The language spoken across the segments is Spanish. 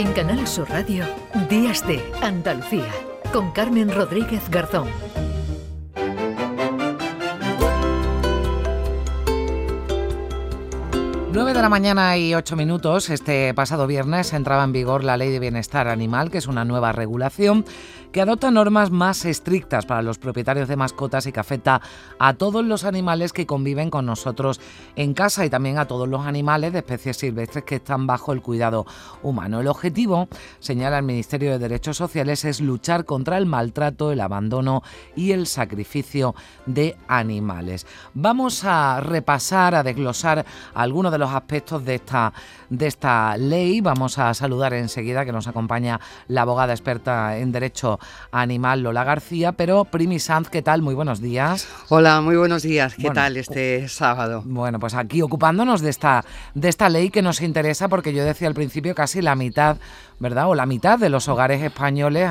En Canal Sur Radio, Días de Andalucía, con Carmen Rodríguez Garzón. 9 de la mañana y 8 minutos. Este pasado viernes entraba en vigor la Ley de Bienestar Animal, que es una nueva regulación que adopta normas más estrictas para los propietarios de mascotas y que afecta a todos los animales que conviven con nosotros en casa y también a todos los animales de especies silvestres que están bajo el cuidado humano. El objetivo, señala el Ministerio de Derechos Sociales, es luchar contra el maltrato, el abandono y el sacrificio de animales. Vamos a repasar, a desglosar algunos de los aspectos de esta, de esta ley. Vamos a saludar enseguida que nos acompaña la abogada experta en Derecho Animal Lola García, pero Primi Sanz, ¿qué tal? Muy buenos días. Hola, muy buenos días. ¿Qué tal este sábado? Bueno, pues aquí ocupándonos de esta, de esta ley que nos interesa porque yo decía al principio casi la mitad ¿verdad? O la mitad de los hogares españoles,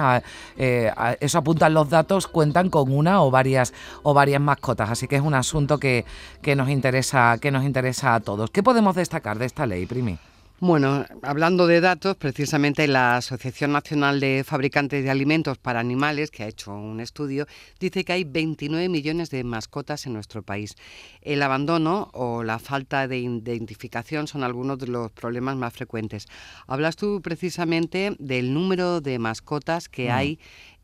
eh, eso apuntan los datos, cuentan con una o varias o varias mascotas. Así que es un asunto que, que nos interesa, que nos interesa a todos. ¿Qué podemos destacar de esta ley, Primi? Bueno, hablando de datos, precisamente la Asociación Nacional de Fabricantes de Alimentos para Animales, que ha hecho un estudio, dice que hay 29 millones de mascotas en nuestro país. El abandono o la falta de identificación son algunos de los problemas más frecuentes. Hablas tú precisamente del número de mascotas que mm. hay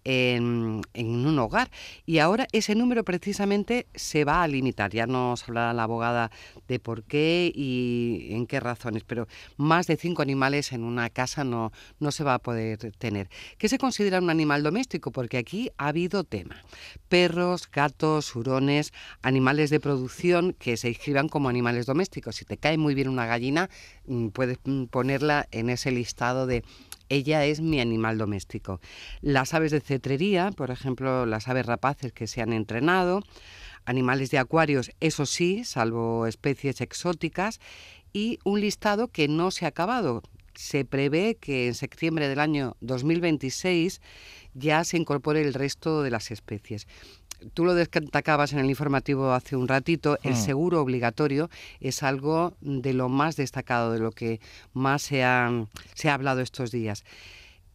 en, un hogar. Y ahora ese número precisamente se va a limitar. Ya nos hablará la abogada de por qué y en qué razones, pero más de cinco animales en una casa no, no se va a poder tener. ¿Qué se considera un animal doméstico? Porque aquí ha habido tema. Perros, gatos, hurones, animales de producción que se inscriban como animales domésticos. Si te cae muy bien una gallina, mm, puedes mm, ponerla en ese listado de ella es mi animal doméstico. Las aves de cetrería, por ejemplo, las aves rapaces que se han entrenado, animales de acuarios, eso sí, salvo especies exóticas, y un listado que no se ha acabado. Se prevé que en septiembre del año 2026 ya se incorpore el resto de las especies tú lo destacabas en el informativo hace un ratito, el hmm. seguro obligatorio es algo de lo más destacado, de lo que más se ha, se ha hablado estos días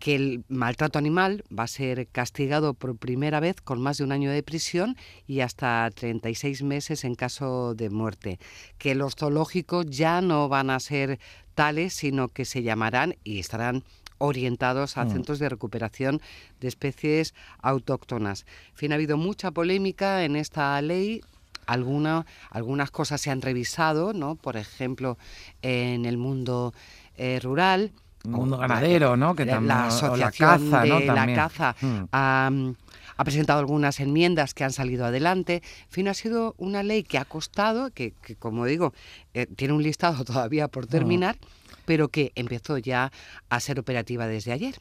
que el maltrato animal va a ser castigado por primera vez con más de un año de prisión y hasta 36 meses en caso de muerte, que los zoológicos ya no van a ser tales, sino que se llamarán y estarán orientados a mm. centros de recuperación de especies autóctonas. En fin, ha habido mucha polémica en esta ley. Alguna, algunas cosas se han revisado, ¿no? Por ejemplo, en el mundo eh, rural. El mundo ganadero, ¿no? Que también, la asociación la caza, de la caza mm. ha, presentado algunas enmiendas que han salido adelante. En fin, ha sido una ley que ha costado, que, como digo, eh, tiene un listado todavía por terminar pero que empezó ya a ser operativa desde ayer.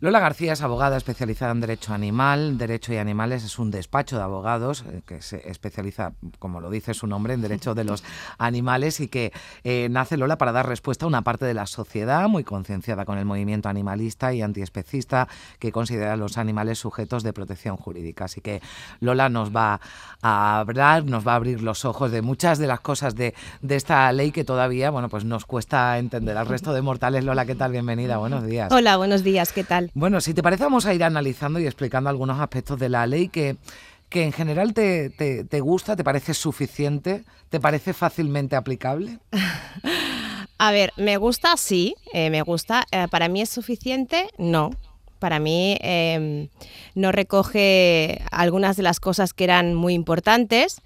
Lola García es abogada especializada en Derecho Animal, Derecho y Animales. Es un despacho de abogados eh, que se especializa, como lo dice su nombre, en Derecho de los Animales y que eh, nace Lola para dar respuesta a una parte de la sociedad muy concienciada con el movimiento animalista y antiespecista que considera a los animales sujetos de protección jurídica. Así que Lola nos va a hablar, nos va a abrir los ojos de muchas de las cosas de, de esta ley que todavía, bueno, pues nos cuesta entender. Al resto de mortales, Lola, ¿qué tal? Bienvenida, buenos días. Hola, buenos días, ¿qué tal? Bueno, si te parece, vamos a ir analizando y explicando algunos aspectos de la ley que, que en general te, te, gusta, te parece suficiente, te parece fácilmente aplicable. A ver, me gusta, sí, eh, me gusta. Eh, para mí es suficiente, no. Para mí em, no recoge algunas de las cosas que eran muy importantes,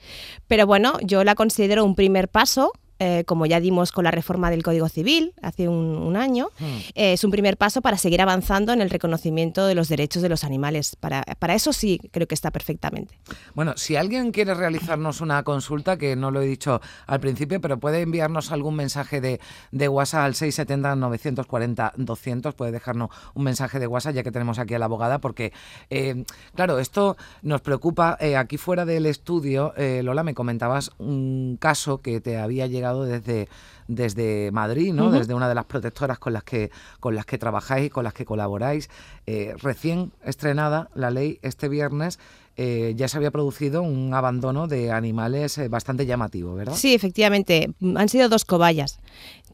pero bueno, yo la considero un primer paso eh, como ya dimos con la reforma del Código Civil hace un, año, hmm. eh, es un primer paso para seguir avanzando en el reconocimiento de los derechos de los animales. Para, para eso sí creo que está perfectamente. Bueno, si alguien quiere realizarnos una consulta, que no lo he dicho al principio, pero puede enviarnos algún mensaje de, de WhatsApp al 670-940-200, puede dejarnos un mensaje de WhatsApp ya que tenemos aquí a la abogada, porque, eh, claro, esto nos preocupa. aquí fuera del estudio, Lola, me comentabas un caso que te había llegado desde, desde Madrid, ¿no? Desde una de las protectoras con las que, con las que trabajáis y con las que colaboráis. Eh, recién estrenada la ley este viernes eh, ya se había producido un abandono de animales eh, bastante llamativo, ¿verdad? Sí, efectivamente. Han sido dos cobayas.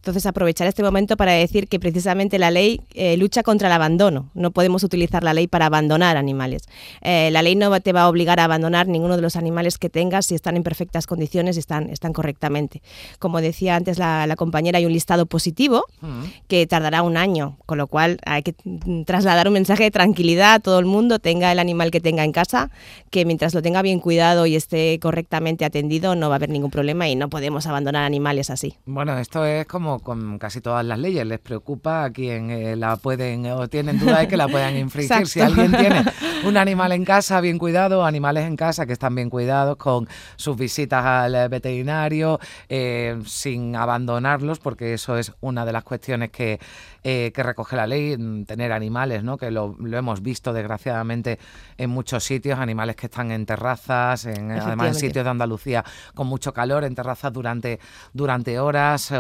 Entonces, aprovechar este momento para decir que precisamente la ley eh, lucha contra el abandono. No podemos utilizar la ley para abandonar animales. Eh, la ley no te va a obligar a abandonar ninguno de los animales que tengas si están en perfectas condiciones y están, están correctamente. Como decía antes la, compañera, hay un listado positivo mm. que tardará un año, con lo cual hay que trasladar un mensaje de tranquilidad a todo el mundo, tenga el animal que tenga en casa, que mientras lo tenga bien cuidado y esté correctamente atendido, no va a haber ningún problema y no podemos abandonar animales así. Bueno, esto es como con casi todas las leyes, les preocupa a quien eh, la pueden o tienen duda de que la puedan infringir. Si alguien tiene un animal en casa bien cuidado, animales en casa que están bien cuidados con sus visitas al veterinario, eh, sin abandonarlos, porque eso es una de las cuestiones que, eh, que recoge la ley, mm, tener animales, ¿no? que lo, lo, hemos visto desgraciadamente en muchos sitios, animales que están en terrazas, en, además en sitios de Andalucía con mucho calor, en terrazas durante, durante horas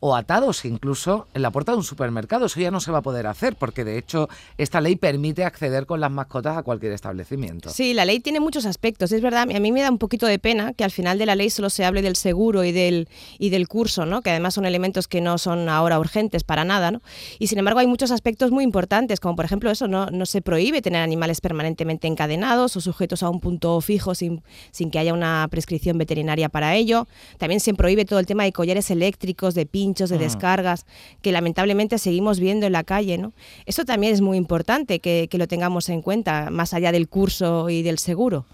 o, atados incluso en la puerta de un supermercado. Eso ya no se va a poder hacer porque de hecho esta ley permite acceder con las mascotas a cualquier establecimiento. Sí, la ley tiene muchos aspectos. Es verdad, a mí me da un poquito de pena que al final de la ley solo se hable del seguro y del, y del curso, ¿no? que además son elementos que no son ahora urgentes para nada. ¿no? Y sin embargo hay muchos aspectos muy importantes, como por ejemplo eso, no, no se prohíbe tener animales permanentemente encadenados o sujetos a un punto fijo sin, sin que haya una prescripción veterinaria para ello. También se prohíbe todo el tema de collares eléctricos, de pinchos, de descargas, que lamentablemente seguimos viendo en la calle. ¿no? Eso también es muy importante que, lo tengamos en cuenta, más allá del curso y del seguro.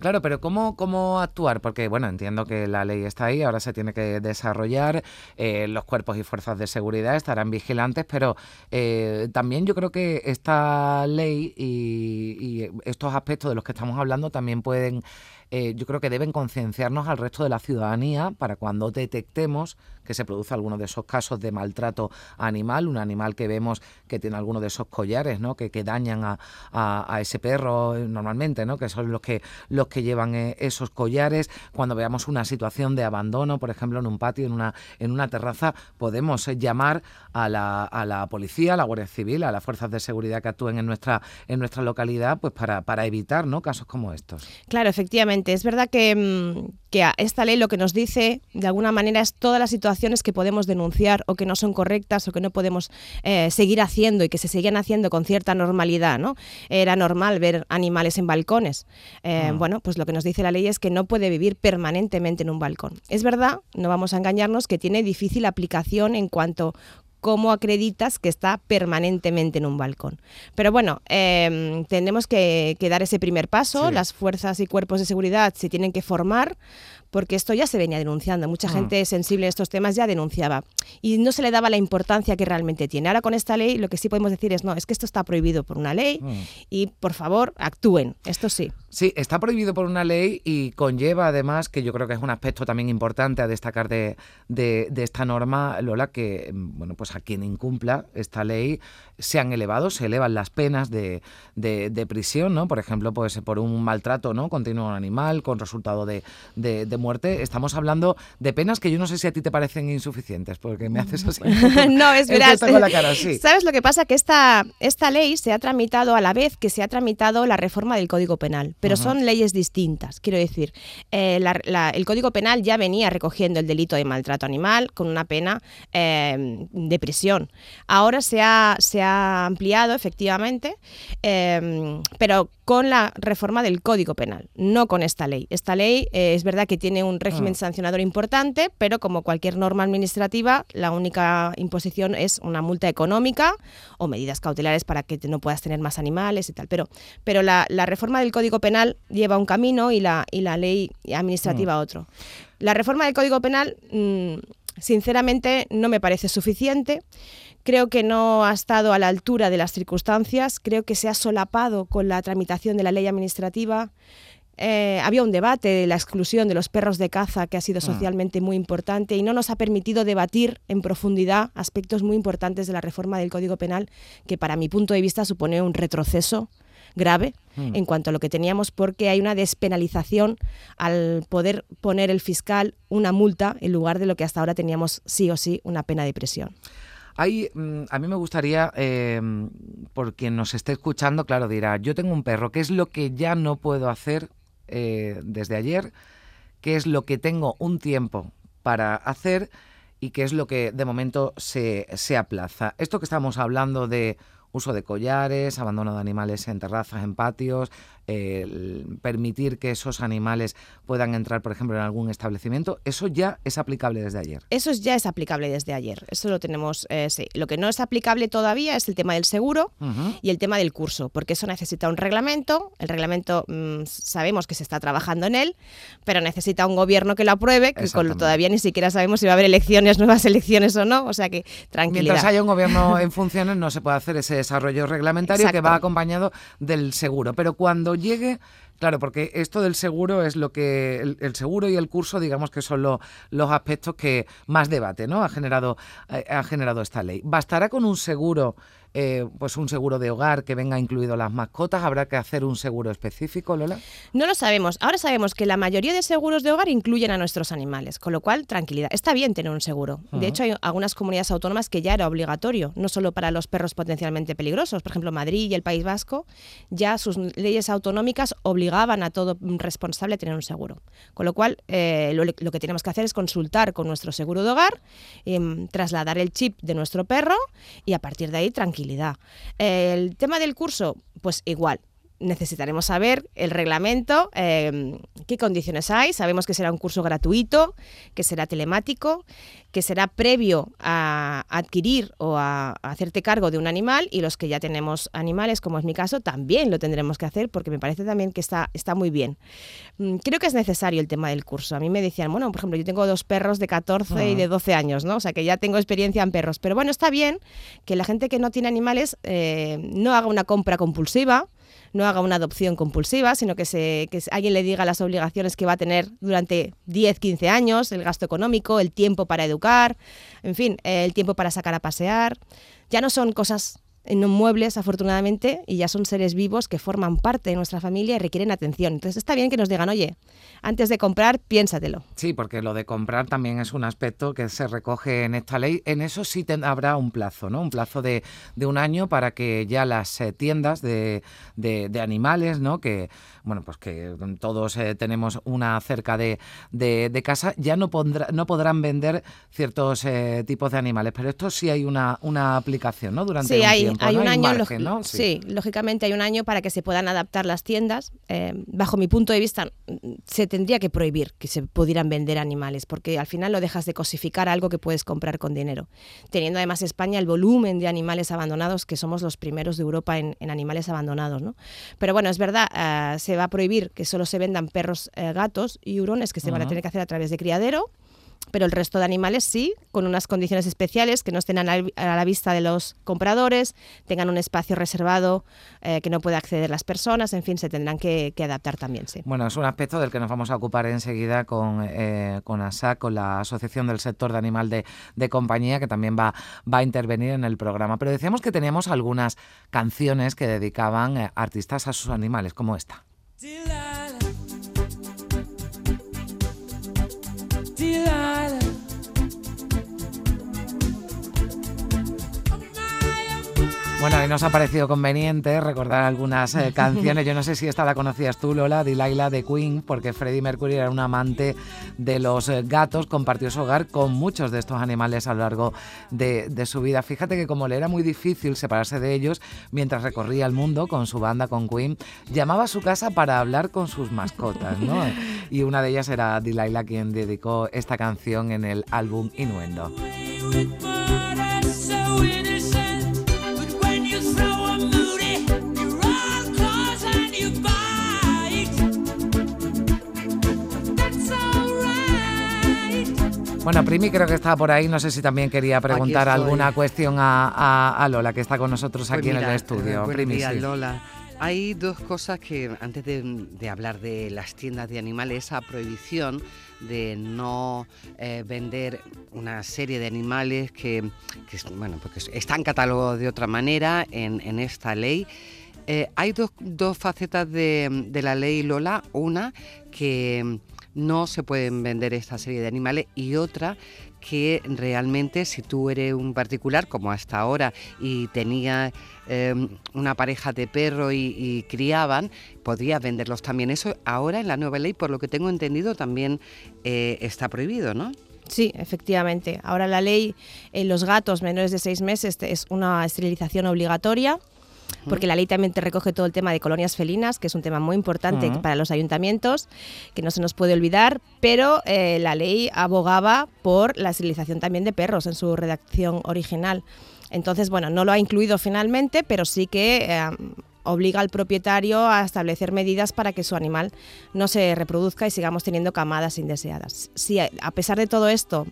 Claro, pero ¿cómo, ¿cómo actuar? Porque, bueno, entiendo que la ley está ahí, ahora se tiene que desarrollar, eh, los cuerpos y fuerzas de seguridad estarán vigilantes, pero eh, también yo creo que esta ley y estos aspectos de los que estamos hablando también pueden eh, yo creo que deben concienciarnos al resto de la ciudadanía para cuando detectemos que se produce alguno de esos casos de maltrato animal, un animal que vemos que tiene alguno de esos collares, ¿no? Que, que dañan a, a, ese perro eh, normalmente, ¿no? Que son los que los que llevan eh, esos collares. Cuando veamos una situación de abandono, por ejemplo, en un patio, en una en una terraza, podemos llamar a la, a la policía, a la Guardia Civil, a las fuerzas de seguridad que actúen en nuestra en nuestra localidad, pues para, para evitar, ¿no? Casos como estos. Claro, efectivamente es verdad que, mm, que esta ley lo que nos dice, de alguna manera, es todas las situaciones que podemos denunciar o que no son correctas o que no podemos eh, seguir haciendo y que se siguen haciendo con cierta normalidad. ¿no? Era normal ver animales en balcones. Eh, ah. Bueno, pues lo que nos dice la ley es que no puede vivir permanentemente en un balcón. Es verdad, no vamos a engañarnos, que tiene difícil aplicación en cuanto cómo acreditas que está permanentemente en un balcón. Pero bueno, em, tenemos que, dar ese primer paso, las fuerzas y cuerpos de seguridad se tienen que formar porque esto ya se venía denunciando. Mucha mm. gente sensible a estos temas ya denunciaba y no se le daba la importancia que realmente tiene. Ahora con esta ley lo que sí podemos decir es, no, es que esto está prohibido por una ley mm. y por favor actúen, esto sí. Sí, está prohibido por una ley y conlleva además, que yo creo que es un aspecto también importante a destacar de, de, esta norma, Lola, que bueno, pues a quien incumpla esta ley se han elevado, se elevan las penas de, de, prisión, ¿no? Por ejemplo, pues por un maltrato ¿no? continuo a un animal con resultado de, muerte. Estamos hablando de penas que yo no sé si a ti te parecen insuficientes, porque me haces así. no, es verdad. ¿Sabes lo que pasa? Que esta, esta ley se ha tramitado a la vez que se ha tramitado la reforma del Código Penal, pero son leyes distintas. Quiero decir, eh, el Código Penal ya venía recogiendo el delito de maltrato animal con una pena eh, de prisión. Ahora se ha, se ha ampliado, efectivamente, eh, pero con la reforma del Código Penal, no con esta ley. Esta ley eh, es verdad que tiene un régimen ah. sancionador importante, pero como cualquier norma administrativa, la única imposición es una multa económica o medidas cautelares para que no puedas tener más animales y tal. Pero, pero la, reforma del Código Penal lleva un camino y la, y la ley administrativa ah. otro. La reforma del Código Penal, mm, sinceramente, no me parece suficiente. Creo que no ha estado a la altura de las circunstancias, creo que se ha solapado con la tramitación de la ley administrativa. Eh, había un debate de la exclusión de los perros de caza que ha sido ah. socialmente muy importante y no nos ha permitido debatir en profundidad aspectos muy importantes de la reforma del Código Penal que para mi punto de vista supone un retroceso grave hmm. en cuanto a lo que teníamos porque hay una despenalización al poder poner el fiscal una multa en lugar de lo que hasta ahora teníamos sí o sí una pena de prisión. Hay, mm, a mí me gustaría, eh, por quien nos esté escuchando, claro, dirá, yo tengo un perro, ¿qué es lo que ya no puedo hacer eh, desde ayer? ¿Qué es lo que tengo un tiempo para hacer? y qué es lo que de momento se, se aplaza. Esto que estamos hablando de uso de collares, abandono de animales en terrazas, en patios, permitir que esos animales puedan entrar, por ejemplo, en algún establecimiento, eso ya es aplicable desde ayer. Eso ya es aplicable desde ayer. Eso lo tenemos, eh, sí. Lo que no es aplicable todavía es el tema del seguro y el tema del curso, porque eso necesita un reglamento. El reglamento mm, sabemos que se está trabajando en él, pero necesita un gobierno que lo apruebe, que todavía ni siquiera sabemos si va a haber elecciones, nuevas elecciones o no. O sea que tranquilidad. Mientras haya un gobierno en funciones no se puede hacer ese desarrollo reglamentario que va acompañado del seguro. Pero cuando llegue, claro, porque esto del seguro es lo que el, seguro y el curso, digamos que son los aspectos que más debate, ¿no? Ha generado eh, ha generado esta ley. Bastará con un seguro eh, pues un seguro de hogar que venga incluido las mascotas? ¿Habrá que hacer un seguro específico, Lola? No lo sabemos. Ahora sabemos que la mayoría de seguros de hogar incluyen a nuestros animales, con lo cual, tranquilidad. Está bien tener un seguro. De hecho, hay algunas comunidades autónomas que ya era obligatorio, no solo para los perros potencialmente peligrosos. Por ejemplo, Madrid y el País Vasco, ya sus leyes autonómicas obligaban a todo responsable a tener un seguro. Con lo cual, eh, lo, que tenemos que hacer es consultar con nuestro seguro de hogar, em, trasladar el chip de nuestro perro y a partir de ahí, tranquilidad el tema del curso, pues igual, necesitaremos saber el reglamento, em, qué condiciones hay. Sabemos que será un curso gratuito, que será telemático, que será previo a adquirir o a, hacerte cargo de un animal y los que ya tenemos animales, como es mi caso, también lo tendremos que hacer porque me parece también que está, está muy bien. Mm, creo que es necesario el tema del curso. A mí me decían, bueno, por ejemplo, yo tengo dos perros de 14 y de 12 años, ¿no? O sea que ya tengo experiencia en perros. Pero bueno, está bien que la gente que no tiene animales eh, no haga una compra compulsiva no haga una adopción compulsiva, sino que, se, que alguien le diga las obligaciones que va a tener durante 10, 15 años, el gasto económico, el tiempo para educar, en fin, el tiempo para sacar a pasear. Ya no son cosas no muebles, afortunadamente, y ya son seres vivos que forman parte de nuestra familia y requieren atención. Entonces está bien que nos digan, oye, antes de comprar, piénsatelo. Sí, porque lo de comprar también es un aspecto que se recoge en esta ley. En eso sí habrá un plazo, ¿no? Un plazo de, un año para que ya las eh, tiendas de, de, animales, ¿no? Que, bueno, pues que todos eh, tenemos una cerca de, casa, ya no, pondrá, no podrán vender ciertos eh, tipos de animales. Pero esto sí hay una, una aplicación, ¿no? Durante sí, un hay, tiempo, hay un año, ¿no? sí. lógicamente hay un año para que se puedan adaptar las tiendas. bajo mi punto de vista, se tendría que prohibir que se pudieran vender animales, porque al final lo dejas de cosificar algo que puedes comprar con dinero. Teniendo además España el volumen de animales abandonados, que somos los primeros de Europa en, animales abandonados. ¿no? Pero bueno, es verdad, eh, se va a prohibir que solo se vendan perros, eh, gatos y hurones que se van a tener que hacer a través de criadero pero el resto de animales sí, con unas condiciones especiales que no estén a la vista de los compradores, tengan un espacio reservado eh, que no puede acceder las personas, en fin, se tendrán que, adaptar también, sí. Bueno, es un aspecto del que nos vamos a ocupar enseguida con, eh, con ASAC, con la Asociación del Sector de Animal de, Compañía, que también va, va a intervenir en el programa. Pero decíamos que teníamos algunas canciones que dedicaban eh, artistas a sus animales, como esta. delight. Bueno, y nos ha parecido conveniente recordar algunas eh, canciones. Yo no sé si esta la conocías tú, Lola, Delilah de Queen, porque Freddie Mercury era un amante de los eh, gatos, compartió su hogar con muchos de estos animales a lo largo de, su vida. Fíjate que como le era muy difícil separarse de ellos mientras recorría el mundo con su banda, con Queen, llamaba a su casa para hablar con sus mascotas, ¿no? Y una de ellas era Delilah quien dedicó esta canción en el álbum Innuendo. Bueno, Primi creo que está por ahí. No sé si también quería preguntar alguna cuestión a, Lola, que está con nosotros aquí pues en el estudio. Primi, Lola. Hay dos cosas que, antes de, hablar de las tiendas de animales, esa prohibición de no eh, vender una serie de animales que, bueno, porque están catalogados de otra manera en, esta ley. Eh, hay dos, facetas de, de la ley Lola. Una que no se pueden vender esta serie de animales y otra que realmente si tú eres un particular como hasta ahora y tenía em, una pareja de perro y, criaban, podrías venderlos también. Eso ahora en la nueva ley, por lo que tengo entendido, también eh, está prohibido, ¿no? Sí, efectivamente. Ahora la ley en los gatos menores de seis meses es una esterilización obligatoria porque la ley también te recoge todo el tema de colonias felinas, que es un tema muy importante para los ayuntamientos, que no se nos puede olvidar, pero eh, la ley abogaba por la esterilización también de perros en su redacción original. Entonces, bueno, no lo ha incluido finalmente, pero sí que eh, obliga al propietario a establecer medidas para que su animal no se reproduzca y sigamos teniendo camadas indeseadas. Si a pesar de todo esto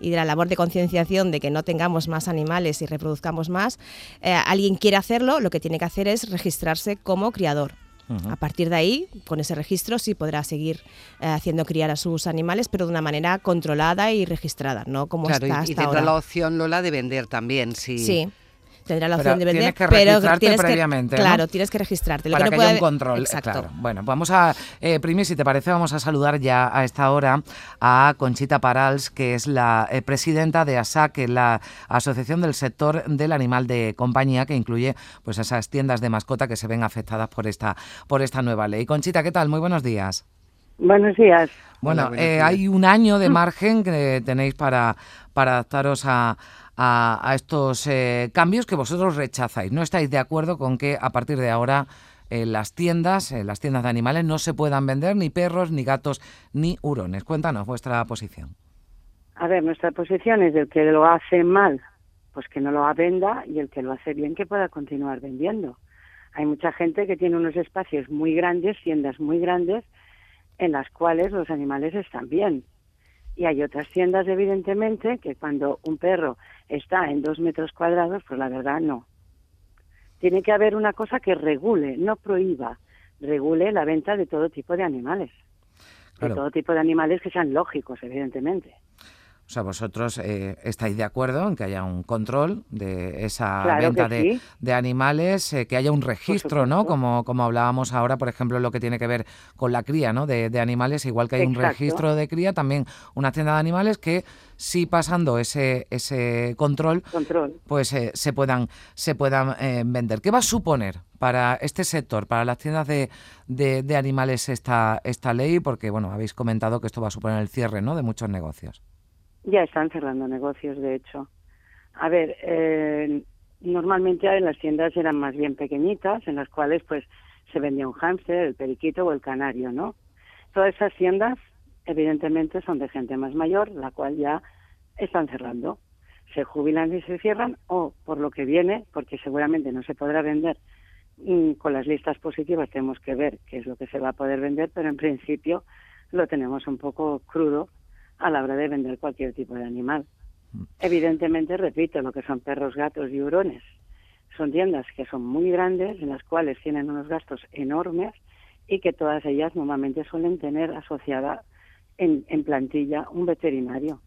y de la labor de concienciación de que no tengamos más animales y reproduzcamos más, eh, alguien quiere hacerlo, lo que tiene que hacer es registrarse como criador. A partir de ahí, con ese registro, sí podrá seguir eh, haciendo criar a sus animales, pero de una manera controlada y registrada, no como está hasta y, y tendrá la opción Lola de vender también, sí. Sí, tendrá la opción de vender, tienes que pero tienes previamente, que, claro, tienes que registrarte. Para que, haya un control. Exacto. Bueno, vamos a, eh, Primi, si te parece, vamos a saludar ya a esta hora a Conchita Parals, que es la eh, presidenta de ASAC, la Asociación del Sector del Animal de Compañía, que incluye pues esas tiendas de mascota que se ven afectadas por esta, por esta nueva ley. Conchita, ¿qué tal? Muy buenos días. Buenos días. Bueno, eh, hay un año de margen que tenéis para, para adaptaros a, a, estos eh, cambios que vosotros rechazáis. No estáis de acuerdo con que a partir de ahora en las tiendas, en las tiendas de animales, no se puedan vender ni perros, ni gatos, ni hurones. Cuéntanos vuestra posición. A ver, nuestra posición es el que lo hace mal, pues que no lo venda y el que lo hace bien que pueda continuar vendiendo. Hay mucha gente que tiene unos espacios muy grandes, tiendas muy grandes, en las cuales los animales están bien. Y hay otras tiendas, evidentemente, que cuando un perro está en dos metros cuadrados, pues la verdad no. Tiene que haber una cosa que regule, no prohíba, regule la venta de todo tipo de animales. De todo tipo de animales que sean lógicos, evidentemente. O sea, vosotros eh, estáis de acuerdo en que haya un control de esa venta de, animales, eh, que haya un registro, ¿no? Como, como hablábamos ahora, por ejemplo, lo que tiene que ver con la cría, ¿no? De, animales, igual que hay un registro de cría, también una tienda de animales que si pasando ese ese control, pues eh, se puedan se puedan vender. ¿Qué va a suponer para este sector, para las tiendas de, de, animales esta esta ley? Porque bueno, habéis comentado que esto va a suponer el cierre, ¿no? De muchos negocios. Ya están cerrando negocios, de hecho. A ver, eh, normalmente en las tiendas eran más bien pequeñitas, en las cuales pues se vendía un hámster, el periquito o el canario, ¿no? Todas esas tiendas, evidentemente, son de gente más mayor, la cual ya están cerrando. Se jubilan y se cierran, o por lo que viene, porque seguramente no se podrá vender mm, con las listas positivas tenemos que ver qué es lo que se va a poder vender, pero en principio lo tenemos un poco crudo a la hora de vender cualquier tipo de animal. Mm. Evidentemente, repito, lo que son perros, gatos y hurones. Son tiendas que son muy grandes, en las cuales tienen unos gastos enormes y que todas ellas normalmente suelen tener asociada en, plantilla un veterinario.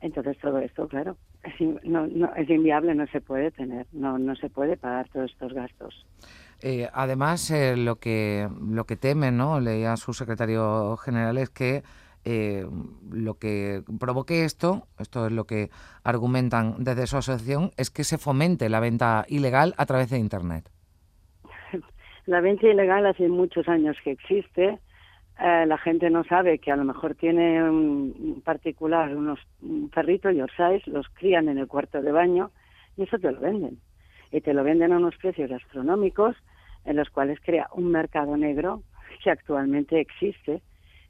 Entonces todo esto, claro, es, no, es inviable, no se puede tener, no, no se puede pagar todos estos gastos. Eh, además, eh, lo que lo que temen, ¿no? Leía su secretario general es que eh, lo que provoque esto, esto es lo que argumentan desde su asociación, es que se fomente la venta ilegal a través de Internet. La venta ilegal hace muchos años que existe. Eh, la gente no sabe que a lo mejor tiene un particular, unos perritos Yorkshire, los crían en el cuarto de baño y eso te lo venden. Y te lo venden a unos precios astronómicos en los cuales crea un mercado negro que actualmente existe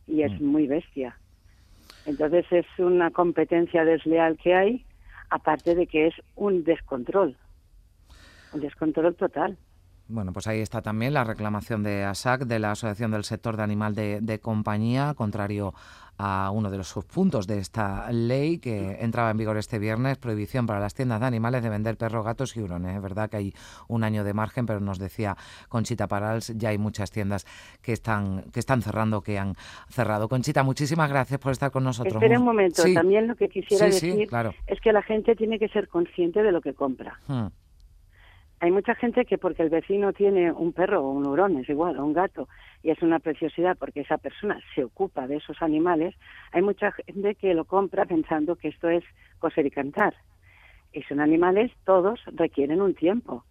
y es mm. muy bestia. Entonces es una competencia desleal que hay, aparte de que es un descontrol, un descontrol total. Bueno, pues ahí está también la reclamación de ASAC, de la Asociación del Sector de Animal de, de Compañía, contrario a uno de los subpuntos de esta ley que entraba en vigor este viernes, prohibición para las tiendas de animales de vender perros, gatos y hurones. Es verdad que hay un año de margen, pero nos decía Conchita Parals, ya hay muchas tiendas que están, que están cerrando, que han cerrado. Conchita, muchísimas gracias por estar con nosotros. Espera un momento, también lo que quisiera decir es que la gente tiene que ser consciente de lo que compra. Hmm. Hay mucha gente que porque el vecino tiene un perro o un hurón, es igual, o un gato, y es una preciosidad porque esa persona se ocupa de esos animales, hay mucha gente que lo compra pensando que esto es coser y cantar. Y son animales, todos requieren un tiempo.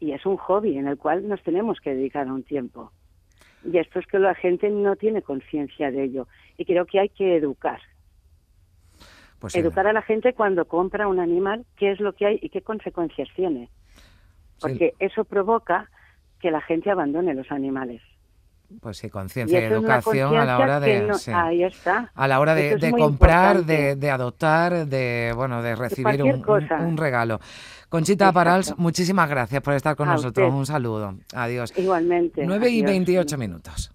Y es un hobby en el cual nos tenemos que dedicar a un tiempo. Y esto es que la gente no tiene conciencia de ello. Y creo que hay que educar. Pues. Educar a la gente cuando compra un animal, qué es lo que hay y qué consecuencias tiene. Porque eso provoca que la gente abandone los animales. Pues sí, conciencia y educación a la hora de no- sí. Ahí está. a la hora de, es comprar, de, adoptar, de bueno, de recibir un, un- cosa. un regalo. Conchita Exacto. Parals, muchísimas gracias por estar con A nosotros. usted. Un saludo. Adiós. Igualmente. 9 y Adiós. 28 minutos.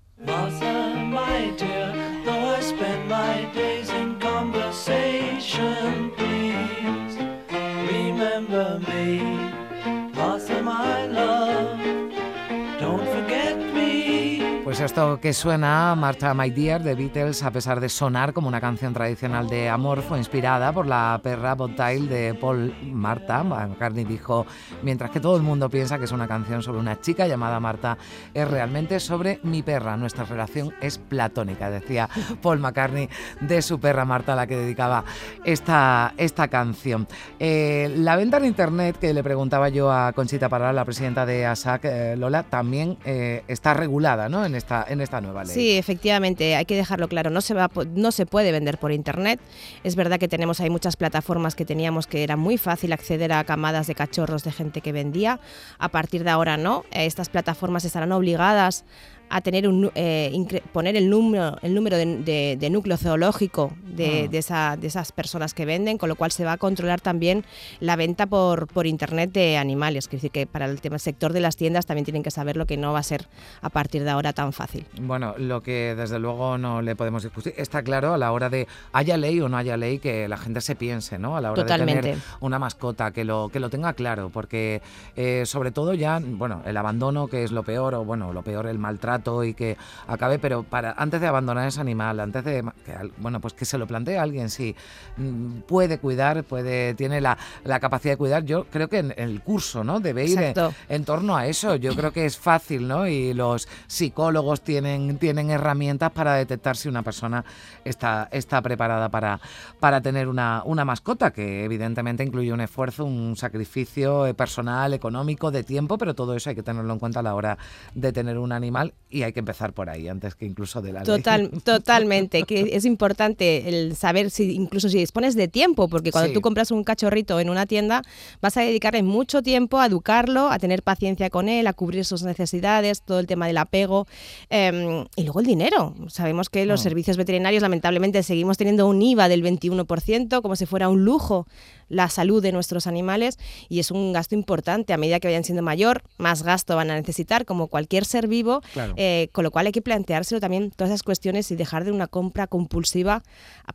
Esto que suena, Martha My Dear, de Beatles, a pesar de sonar como una canción tradicional de amor, fue inspirada por la perra Bobtail de Paul Marta. McCartney dijo, mientras que todo el mundo piensa que es una canción sobre una chica llamada Marta, es realmente sobre mi perra. Nuestra relación es platónica, decía Paul McCartney de su perra Marta, a la que dedicaba esta, esta canción. Eh, la venta en Internet, que le preguntaba yo a Conchita Parral, la presidenta de ASAC, eh, Lola, también eh, está regulada ¿no? en, esta, en esta nueva ley. Sí, efectivamente, hay que dejarlo claro, no se, va, no se puede vender por Internet. Es verdad que tenemos ahí muchas plataformas que teníamos que era muy fácil acceder a camadas de cachorros de gente que vendía. A partir de ahora no, Eh, estas plataformas estarán obligadas a tener un, eh, poner el número, el número de, de- de núcleo zoológico de, Ah. de esa- de esas personas que venden, con lo cual se va a controlar también la venta por, por internet de animales. Es decir, que para el tema sector de las tiendas también tienen que saber lo que no va a ser a partir de ahora tan fácil. Bueno, lo que desde luego no le podemos discutir está claro a la hora de haya ley o no haya ley que la gente se piense, ¿no? A la hora de Totalmente. tener una mascota que lo que lo tenga claro, porque eh, sobre todo ya, bueno, el abandono que es lo peor o bueno, lo peor el maltrato y que acabe, pero para antes de abandonar ese animal, antes de que, bueno, pues que se lo plantee alguien si mm, puede cuidar, puede tiene la, la capacidad de cuidar. Yo creo que en el curso, ¿no? Debe ir en, en torno a eso. Yo creo que es fácil, ¿no? Y los psicólogos tienen, tienen herramientas para detectar si una persona está, está preparada para, para tener una, una mascota, que evidentemente incluye un esfuerzo, un sacrificio eh, personal, económico, de tiempo, pero todo eso hay que tenerlo en cuenta a la hora de tener un animal y hay que empezar por ahí, antes que incluso de la ley. Total, totalmente, que es importante el saber si incluso si dispones de tiempo, porque cuando Sí. tú compras un cachorrito en una tienda vas a dedicarle mucho tiempo a educarlo, a tener paciencia con él, a cubrir sus necesidades, todo el tema del apego eh, y luego el dinero. Sabemos que los Mm. servicios veterinarios lamentablemente seguimos teniendo un IVA del 21% como si fuera un lujo la salud de nuestros animales y es un gasto importante. A medida que vayan siendo mayor, más gasto van a necesitar, como cualquier ser vivo, Claro. Eh, con lo cual hay que planteárselo también todas esas cuestiones y dejar de una compra compulsiva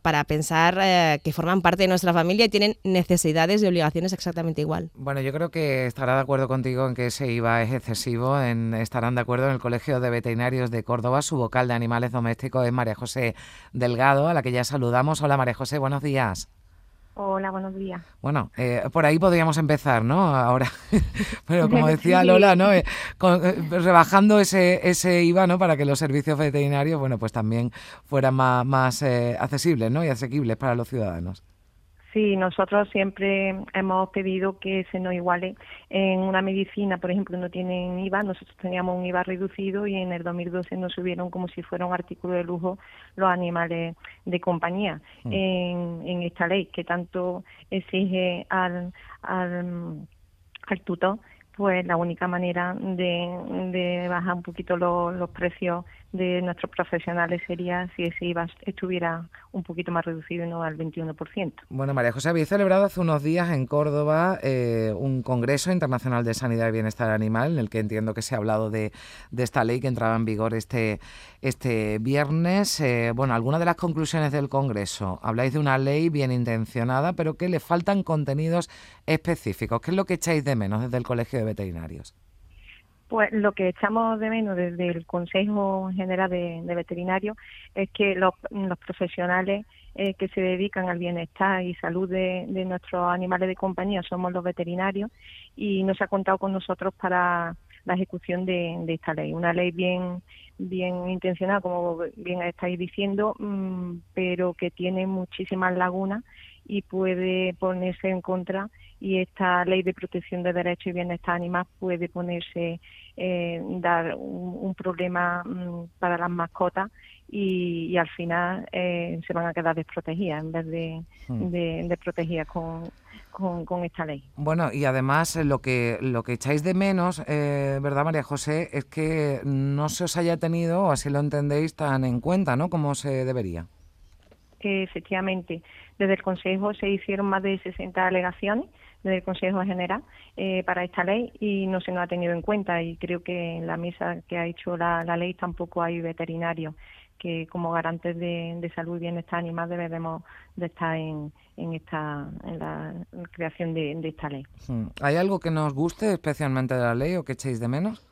para pensar eh, que forman parte de nuestra familia y tienen necesidades y obligaciones exactamente igual. Bueno, yo creo que estará de acuerdo contigo en que ese IVA es excesivo. Estarán de acuerdo en el Colegio de Veterinarios de Córdoba. Su vocal de animales domésticos es María José Delgado, a la que ya saludamos. Hola María José, buenos días. Hola, buenos días. Bueno, eh, por ahí podríamos empezar, ¿no? Ahora, pero como decía Lola, ¿no? Eh, con- eh, rebajando ese, ese IVA, ¿no? Para que los servicios veterinarios, bueno, pues también fueran más, más eh, accesibles, ¿no? Y asequibles para los ciudadanos. Sí, nosotros siempre hemos pedido que se nos iguale en una medicina, por ejemplo, no tienen IVA, nosotros teníamos un IVA reducido y en el 2012 nos subieron como si fuera un artículo de lujo los animales de compañía Mm. en, en esta ley que tanto exige al, al, al tutor pues la única manera de, de bajar un poquito lo- los precios de nuestros profesionales sería si ese IVA estuviera un poquito más reducido y no al 21%. Bueno, María José, habéis celebrado hace unos días en Córdoba eh, un Congreso Internacional de Sanidad y Bienestar Animal, en el que entiendo que se ha hablado de, de esta ley que entraba en vigor este, este viernes. Eh, bueno, algunas de las conclusiones del Congreso. Habláis de una ley bien intencionada, pero que le faltan contenidos específicos. ¿Qué es lo que echáis de menos desde el Colegio Veterinarios? Pues lo que echamos de menos desde el Consejo General de, Veterinarios es que los, profesionales eh, que se dedican al bienestar y salud de, de nuestros animales de compañía somos los veterinarios y no se ha contado con nosotros para la ejecución de, de esta ley. Una ley bien bien intencionada, como bien estáis diciendo, mm, pero que tiene muchísimas lagunas y puede ponerse en contra y esta ley de protección de derechos y bienestar animal puede ponerse eh, dar un, un problema mm, para las mascotas y, y al final eh, se van a quedar desprotegidas en vez de, Hmm. de, de protegidas con, con, con esta ley. Bueno, y además eh, lo que lo que echáis de menos, eh, ¿verdad, María José? Es que no se os haya tenido, o así lo entendéis, tan en cuenta, ¿no? Como se debería. efectivamente desde el Consejo se hicieron más de 60 alegaciones desde el Consejo General eh, para esta ley y no se nos ha tenido en cuenta y creo que en la mesa que ha hecho la, la ley tampoco hay veterinarios que como garantes de, de salud y bienestar animal debemos de estar en, en esta en la creación de, de esta ley. Hmm. ¿Hay algo que nos guste especialmente de la ley o que echéis de menos?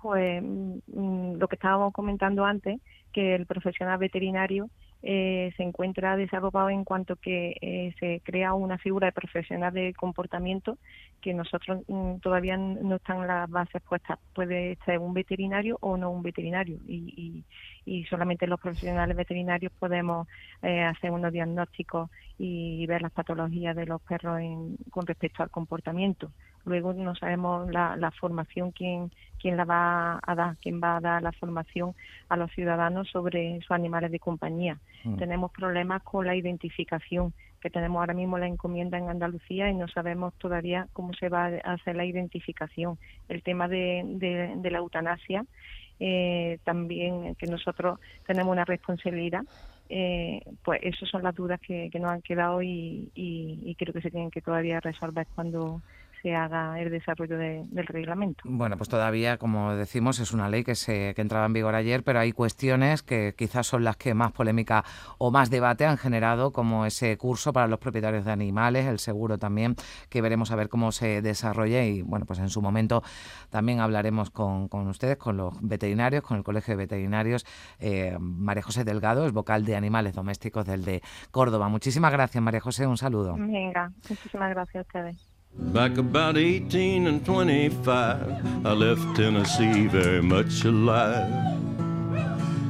Pues mm, lo que estábamos comentando antes, que el profesional veterinario eh, se encuentra desarrollado en cuanto que eh, se crea una figura de profesional de comportamiento que nosotros mm, todavía no están las bases puestas. Puede ser un veterinario o no un veterinario y, y, y solamente los profesionales veterinarios podemos eh, hacer unos diagnósticos y ver las patologías de los perros en- con respecto al comportamiento. Luego no sabemos la, la formación quién quién la va a dar, quién va a dar la formación a los ciudadanos sobre sus animales de compañía. Mm. Tenemos problemas con la identificación, que tenemos ahora mismo la encomienda en Andalucía y no sabemos todavía cómo se va a hacer la identificación. El tema de, de, de la eutanasia, eh, también que nosotros tenemos una responsabilidad. Eh, pues esas son las dudas que, que nos han quedado y, y, y creo que se tienen que todavía resolver cuando se haga el desarrollo de- del reglamento. Bueno, pues todavía, como decimos, es una ley que se que entraba en vigor ayer, pero hay cuestiones que quizás son las que más polémica o más debate han generado, como ese curso para los propietarios de animales, el seguro también, que veremos a ver cómo se desarrolla y, bueno, pues en su momento también hablaremos con, con ustedes, con los veterinarios, con el Colegio de Veterinarios. Eh, María José Delgado es vocal de animales domésticos del de Córdoba. Muchísimas gracias, María José, un saludo. Venga, muchísimas gracias a ustedes. Back about 18 and 25, I left Tennessee very much alive.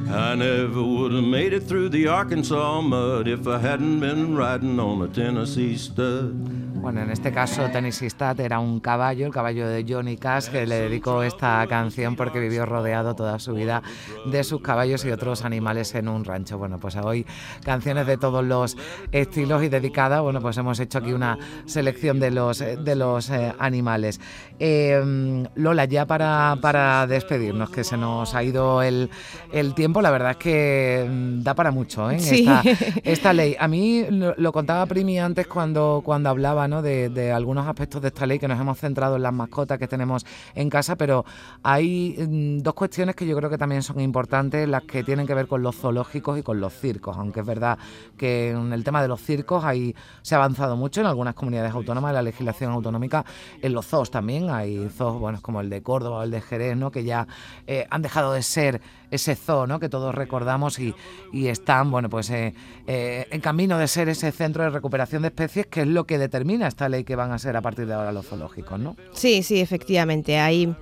I never would have made it through the Arkansas mud if I hadn't been riding on a Tennessee stud. Bueno, en este caso Tennessee Stat era un caballo, el caballo de Johnny Cash, que le dedicó esta canción porque vivió rodeado toda su vida de sus caballos y otros animales en un rancho. Bueno, pues hoy canciones de todos los estilos y dedicadas. Bueno, pues hemos hecho aquí una selección de los, de los eh, animales. Eh, Lola, ya para, para despedirnos, que se nos ha ido el, el tiempo, la verdad es que mm, da para mucho ¿eh? Sí. esta, esta ley. A mí lo, lo contaba Primi antes cuando, cuando hablaba ¿no? De, de algunos aspectos de esta ley que nos hemos centrado en las mascotas que tenemos en casa, pero hay mm, dos cuestiones que yo creo que también son importantes, las que tienen que ver con los zoológicos y con los circos, aunque es verdad que en el tema de los circos hay, se ha avanzado mucho en algunas comunidades autónomas, en la legislación autonómica, en los zoos también, hay zoos buenos como el de Córdoba o el de Jerez, ¿no? que ya eh, han dejado de ser ese zoo que todos recordamos y, y están bueno pues eh, eh, en camino de ser ese centro de recuperación de especies que es lo que determina esta ley que van a ser a partir de ahora los zoológicos, ¿no? Sí, sí, efectivamente. Hay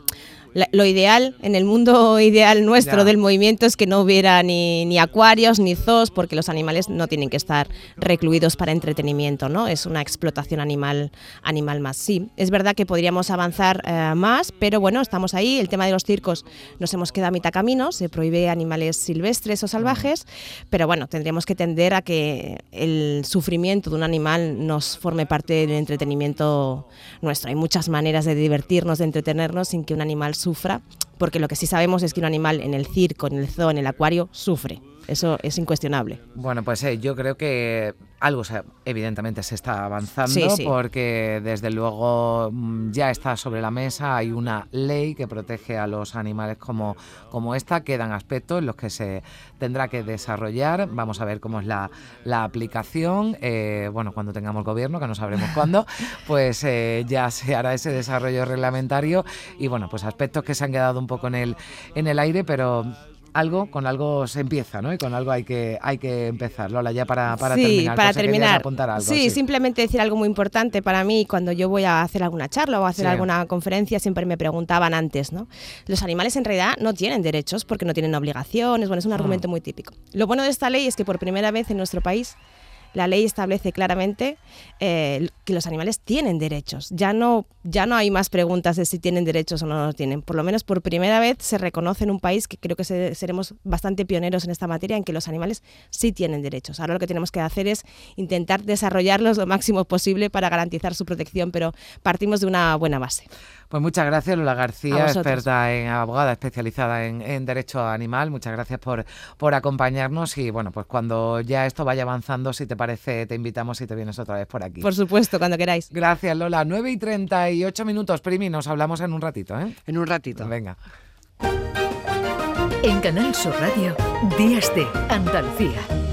la- lo ideal, en el mundo ideal nuestro Ya. del movimiento es que no hubiera ni, ni acuarios ni zoos, porque los animales no tienen que estar recluidos para entretenimiento, ¿no? Es una explotación animal, animal más. Sí, es verdad que podríamos avanzar eh, más, pero bueno, estamos ahí. El tema de los circos nos hemos quedado a mitad camino, se prohíbe animales silvestres o salvajes, pero bueno, tendríamos que tender a que el sufrimiento de un animal nos forme parte del entretenimiento nuestro. Hay muchas maneras de divertirnos, de entretenernos sin que un animal sufra, porque lo que sí sabemos es que un animal en el circo, en el zoo, en el acuario, sufre. Eso es incuestionable. Bueno, pues eh, yo creo que algo se- evidentemente se está avanzando Sí, sí. porque desde luego mm, ya está sobre la mesa, hay una ley que protege a los animales como, como esta, quedan aspectos en los que se tendrá que desarrollar, vamos a ver cómo es la, la aplicación, eh, bueno, cuando tengamos gobierno, que no sabremos cuándo, pues eh, ya se hará ese desarrollo reglamentario. Y bueno, pues aspectos que se han quedado un poco en el, en el aire, pero algo, con algo se empieza, ¿no? Y con algo hay que, hay que empezar. Lola, ya para, para sí, terminar. para terminar. apuntar algo, sí, simplemente decir algo muy importante para mí cuando yo voy a hacer alguna charla o a hacer Sí. alguna conferencia siempre me preguntaban antes, ¿no? Los animales en realidad no tienen derechos porque no tienen obligaciones, bueno, es un Ah. argumento muy típico. Lo bueno de esta ley es que por primera vez en nuestro país la ley establece claramente eh, que los animales tienen derechos. Ya no, ya no hay más preguntas de si tienen derechos o no los tienen. Por lo menos por primera vez se reconoce en un país que creo que seremos bastante pioneros en esta materia, en que los animales sí tienen derechos. Ahora lo que tenemos que hacer es intentar desarrollarlos lo máximo posible para garantizar su protección, pero partimos de una buena base. Pues muchas gracias, Lola García, experta en abogada especializada en, derecho animal. Muchas gracias por, por acompañarnos y bueno, pues cuando ya esto vaya avanzando, si te parece, te invitamos y te vienes otra vez por aquí. Por supuesto, cuando queráis. Gracias, Lola. 9 y 38 minutos, Primi, nos hablamos en un ratito, ¿eh? En un ratito. Venga. En Canal Sur Radio, Días de Andalucía.